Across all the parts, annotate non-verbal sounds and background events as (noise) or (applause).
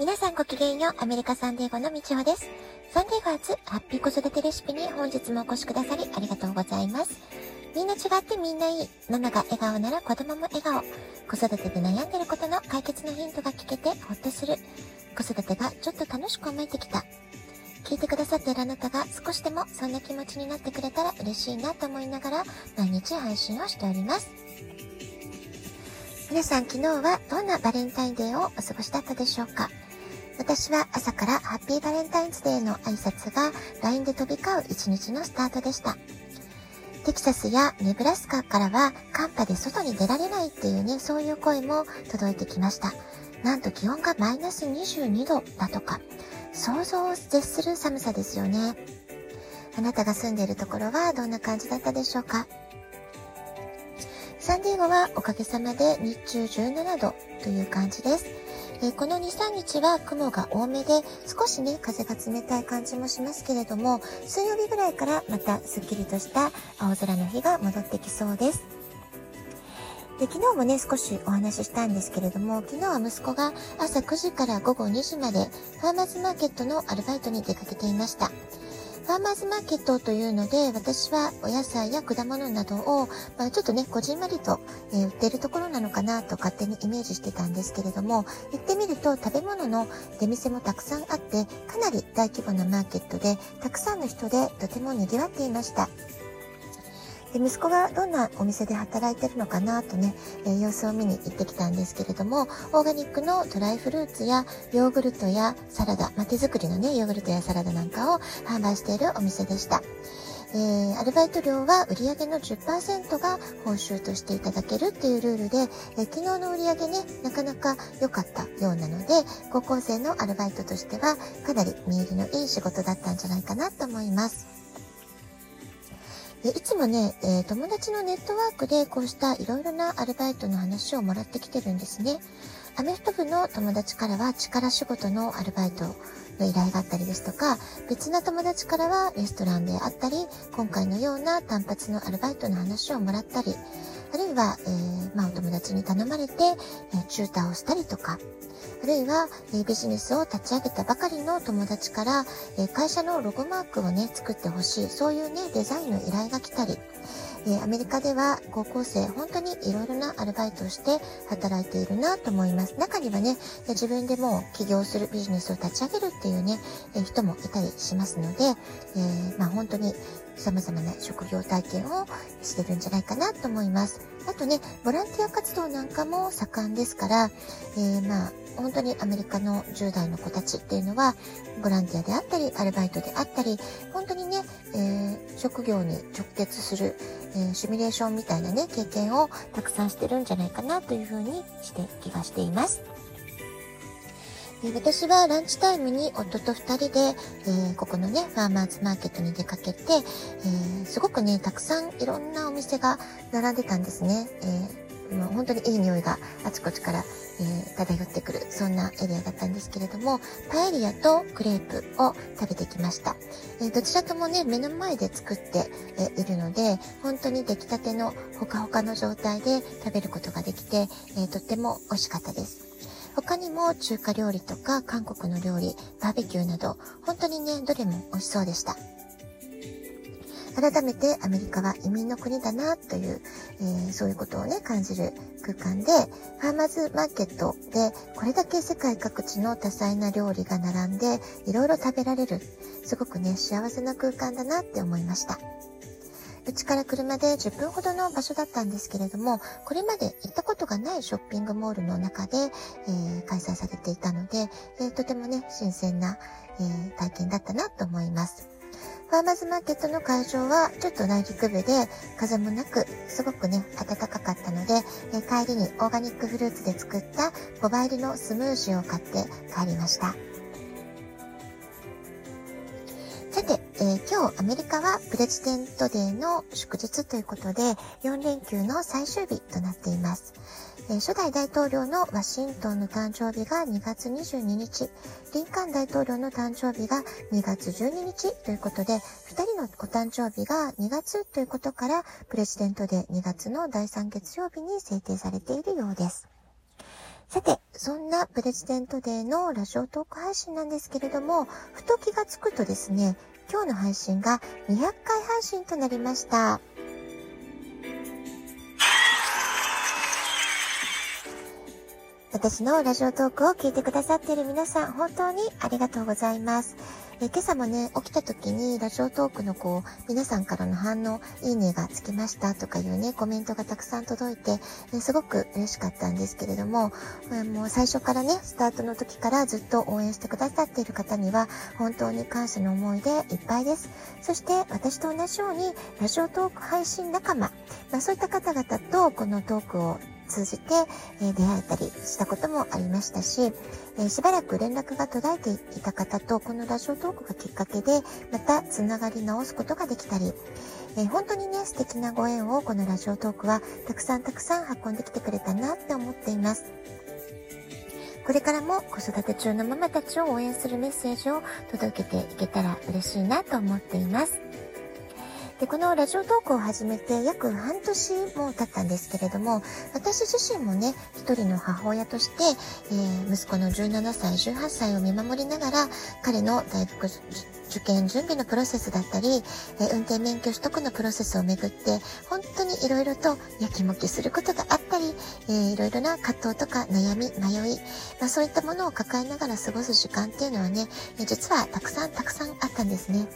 皆さんごきげんよう、アメリカサンデーゴのみちほです。サンデーゴ初ハッピー子育てレシピに本日もお越しくださりありがとうございます。みんな違ってみんないい。ママが笑顔なら子供も笑顔。子育てで悩んでることの解決のヒントが聞けてほっとする。子育てがちょっと楽しく思えてきた。聞いてくださっているあなたが少しでもそんな気持ちになってくれたら嬉しいなと思いながら毎日配信をしております。皆さん昨日はどんなバレンタインデーをお過ごしだったでしょうか？私は朝からハッピーバレンタインズデーの挨拶が LINE で飛び交う一日のスタートでした。テキサスやネブラスカからは寒波で外に出られないっていうね、そういう声も届いてきました。なんと気温がマイナス22度だとか、想像を絶する寒さですよね。あなたが住んでいるところはどんな感じだったでしょうか？サンディエゴはおかげさまで日中17度という感じです。えこの2、3日は雲が多めで、少しね、風が冷たい感じもしますけれども、水曜日ぐらいからまたすっきりとした青空の日が戻ってきそうです。で昨日もね、少しお話ししたんですけれども、昨日は息子が朝9時から午後2時までファーマーズマーケットのアルバイトに出かけていました。ファーマーズマーケットというので、私はお野菜や果物などを、まあ、ちょっとね、こじんまりと、えー、売っているところなのかなと勝手にイメージしてたんですけれども、行ってみると食べ物の出店もたくさんあって、かなり大規模なマーケットで、たくさんの人でとても賑わっていました。で息子がどんなお店で働いてるのかなとね、えー、様子を見に行ってきたんですけれども、オーガニックのドライフルーツやヨーグルトやサラダ、まあ、手作りのね、ヨーグルトやサラダなんかを販売しているお店でした。えー、アルバイト料は売上の10%が報酬としていただけるっていうルールで、えー、昨日の売上ね、なかなか良かったようなので、高校生のアルバイトとしてはかなり見入りのいい仕事だったんじゃないかなと思います。でいつもね、えー、友達のネットワークでこうしたいろいろなアルバイトの話をもらってきてるんですね。アメフト部の友達からは力仕事のアルバイトの依頼があったりですとか、別な友達からはレストランであったり、今回のような単発のアルバイトの話をもらったり、あるいは、えー、まあ、お友達に頼まれて、えー、チューターをしたりとか、あるいは、えビジネスを立ち上げたばかりの友達から、え会社のロゴマークをね、作ってほしい、そういうね、デザインの依頼が来たり、えアメリカでは高校生、本当にいろいろなアルバイトをして働いているなと思います。中にはね、自分でも起業するビジネスを立ち上げるっていうね、え人もいたりしますので、え、まあ本当に様々な職業体験をしてるんじゃないかなと思います。あとね、ボランティア活動なんかも盛んですから、えー、まあ、本当にアメリカの10代の子たちっていうのは、ボランティアであったり、アルバイトであったり、本当にね、えー、職業に直結する、えー、シミュレーションみたいなね、経験をたくさんしてるんじゃないかなというふうにして気がしています。私はランチタイムに夫と2人で、えー、ここのね、ファーマーズマーケットに出かけて、えー、すごくね、たくさんいろんなお店が並んでたんですね。えー、もう本当にいい匂いがあちこちから、え、漂ってくる、そんなエリアだったんですけれども、パエリアとクレープを食べてきました。え、どちらともね、目の前で作って、え、いるので、本当に出来たてのほかほかの状態で食べることができて、えとっても美味しかったです。他にも中華料理とか韓国の料理、バーベキューなど、本当にね、どれも美味しそうでした。改めてアメリカは移民の国だなという、えー、そういうことをね、感じる空間で、ファーマーズマーケットでこれだけ世界各地の多彩な料理が並んで、いろいろ食べられる、すごくね、幸せな空間だなって思いました。うちから車で10分ほどの場所だったんですけれども、これまで行ったことがないショッピングモールの中で、えー、開催されていたので、えー、とてもね、新鮮な、えー、体験だったなと思います。ファーマーズマーケットの会場はちょっと内陸部で風もなくすごくね暖かかったので、え帰りにオーガニックフルーツで作った5倍入りのスムージーを買って帰りました。えー、今日アメリカはプレジデントデーの祝日ということで4連休の最終日となっています。えー、初代大統領のワシントンの誕生日が2月22日、リンカーン大統領の誕生日が2月12日ということで、2人のお誕生日が2月ということから、プレジデントデー2月の第3月曜日に制定されているようです。さて、そんなプレジデントデーのラジオトーク配信なんですけれども、ふと気がつくとですね、今日の配信が200回配信となりました。私のラジオトークを聞いてくださっている皆さん、本当にありがとうございます。え今朝もね、起きた時にラジオトークのこう、皆さんからの反応、いいねがつきましたとかいうね、コメントがたくさん届いて、えすごく嬉しかったんですけれども、えもう最初からね、スタートの時からずっと応援してくださっている方には、本当に感謝の思いでいっぱいです。そして、私と同じように、ラジオトーク配信仲間、まあ、そういった方々とこのトークを通じて、え出会えたりしたこともありましたし、えしばらく連絡が途絶えていた方とこのラジオトークがきっかけでまたつながり直すことができたり、え本当にね素敵なご縁をこのラジオトークはたくさんたくさん運んできてくれたなって思っています。これからも子育て中のママたちを応援するメッセージを届けていけたら嬉しいなと思っています。で、このラジオトークを始めて約半年も経ったんですけれども、私自身もね、一人の母親として、えー、息子の17歳、18歳を見守りながら、彼の大学受験準備のプロセスだったり、えー、運転免許取得のプロセスをめぐって、本当に色々とやきもきすることがあったり、えー、いろいろな葛藤とか悩み、迷い、まあ、そういったものを抱えながら過ごす時間っていうのはね、実はたくさんたくさんあったんですね。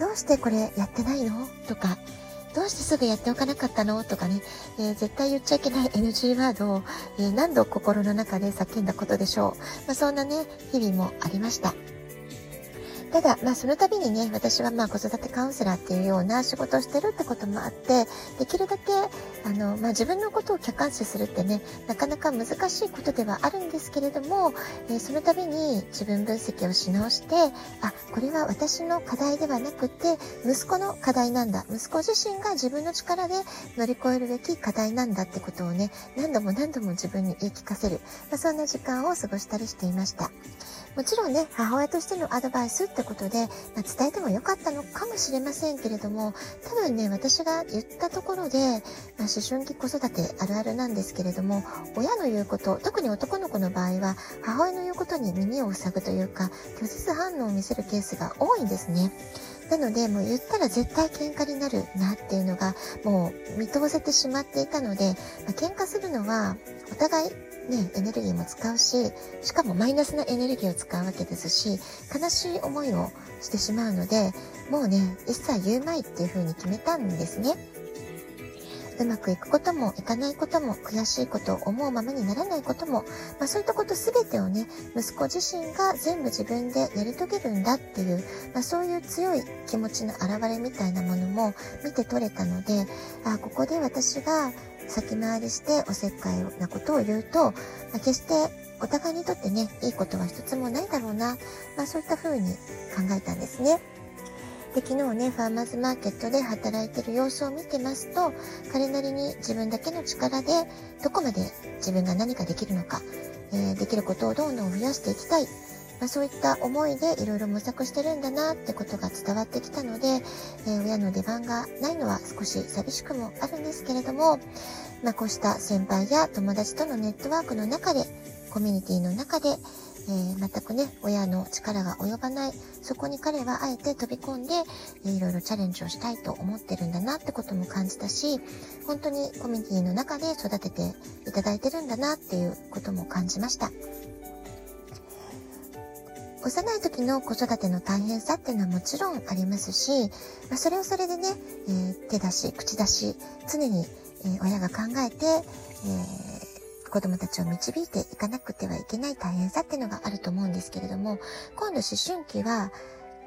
どうしてこれやってないの？とか、どうしてすぐやっておかなかったの？とかね、えー、絶対言っちゃいけない (laughs) NG ワードを、えー、何度心の中で叫んだことでしょう。まあ、そんなね、日々もありました。ただ、まあその度にね、私はまあ子育てカウンセラーっていうような仕事をしてるってこともあって、できるだけ、あの、まあ自分のことを客観視するってね、なかなか難しいことではあるんですけれども、えー、その度に自分分析をし直して、あ、これは私の課題ではなくて、息子の課題なんだ。息子自身が自分の力で乗り越えるべき課題なんだってことをね、何度も何度も自分に言い聞かせる、まあ、そんな時間を過ごしたりしていました。もちろんね、母親としてのアドバイスってことで、まあ、伝えてもよかったのかもしれませんけれども、多分ね、私が言ったところで、まあ、思春期子育てあるあるなんですけれども、親の言うこと、特に男の子の場合は、母親の言うことに耳を塞ぐというか、拒絶反応を見せるケースが多いんですね。なので、もう言ったら絶対喧嘩になるなっていうのが、もう見通せてしまっていたので、まあ、喧嘩するのは、お互いね、エネルギーも使うし、しかもマイナスなエネルギーを使うわけですし、悲しい思いをしてしまうので、もうね、一切言うまいっていうふうに決めたんですね。うまくいくこともいかないことも悔しいことを思うままにならないことも、まあ、そういったこと全てをね息子自身が全部自分でやり遂げるんだっていう、まあ、そういう強い気持ちの表れみたいなものも見て取れたのであここで私が先回りしておせっかいなことを言うと、まあ、決してお互いにとってねいいことは一つもないだろうな、まあ、そういった風に考えたんですね。で、昨日ね、ファーマーズマーケットで働いてる様子を見てますと、彼なりに自分だけの力で、どこまで自分が何かできるのか、えー、できることをどんどん増やしていきたい。まあ、そういった思いでいろいろ模索してるんだなってことが伝わってきたので、えー、親の出番がないのは少し寂しくもあるんですけれども、まあ、こうした先輩や友達とのネットワークの中で、コミュニティの中で、えー、全くね、親の力が及ばない、そこに彼はあえて飛び込んで、えー、いろいろチャレンジをしたいと思ってるんだなってことも感じたし、本当にコミュニティの中で育てていただいてるんだなっていうことも感じました。幼い時の子育ての大変さっていうのはもちろんありますし、まあ、それをそれでね、えー、手出し、口出し、常に、えー、親が考えて、えー子供たちを導いていかなくてはいけない大変さっていうのがあると思うんですけれども、今度思春期は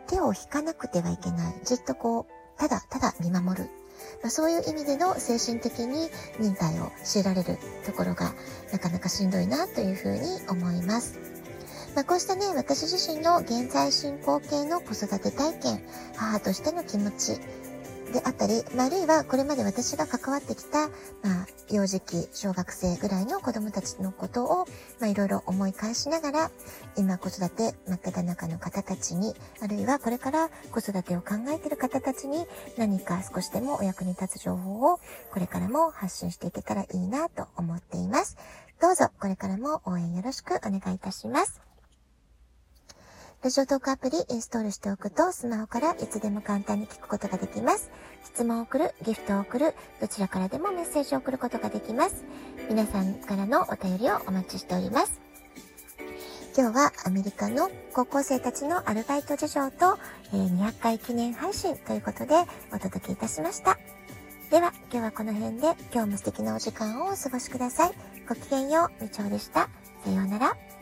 手を引かなくてはいけない。じっとこう、ただただ見守る。まあ、そういう意味での精神的に忍耐を強いられるところがなかなかしんどいなというふうに思います。まあ、こうしたね、私自身の現在進行形の子育て体験、母としての気持ち、であったり、まあ、あるいはこれまで私が関わってきた、まあ、幼児期、小学生ぐらいの子供たちのことを、まあ、いろいろ思い返しながら、今子育て真っ只中の方たちに、あるいはこれから子育てを考えている方たちに何か少しでもお役に立つ情報をこれからも発信していけたらいいなと思っています。どうぞこれからも応援よろしくお願いいたします。ラジオトークアプリインストールしておくと、スマホからいつでも簡単に聞くことができます。質問を送る、ギフトを送る、どちらからでもメッセージを送ることができます。皆さんからのお便りをお待ちしております。今日はアメリカの高校生たちのアルバイト事情と、え、200回記念配信ということでお届けいたしました。では、今日はこの辺で今日も素敵なお時間をお過ごしください。ごきげんよう、みちょうでした。さようなら。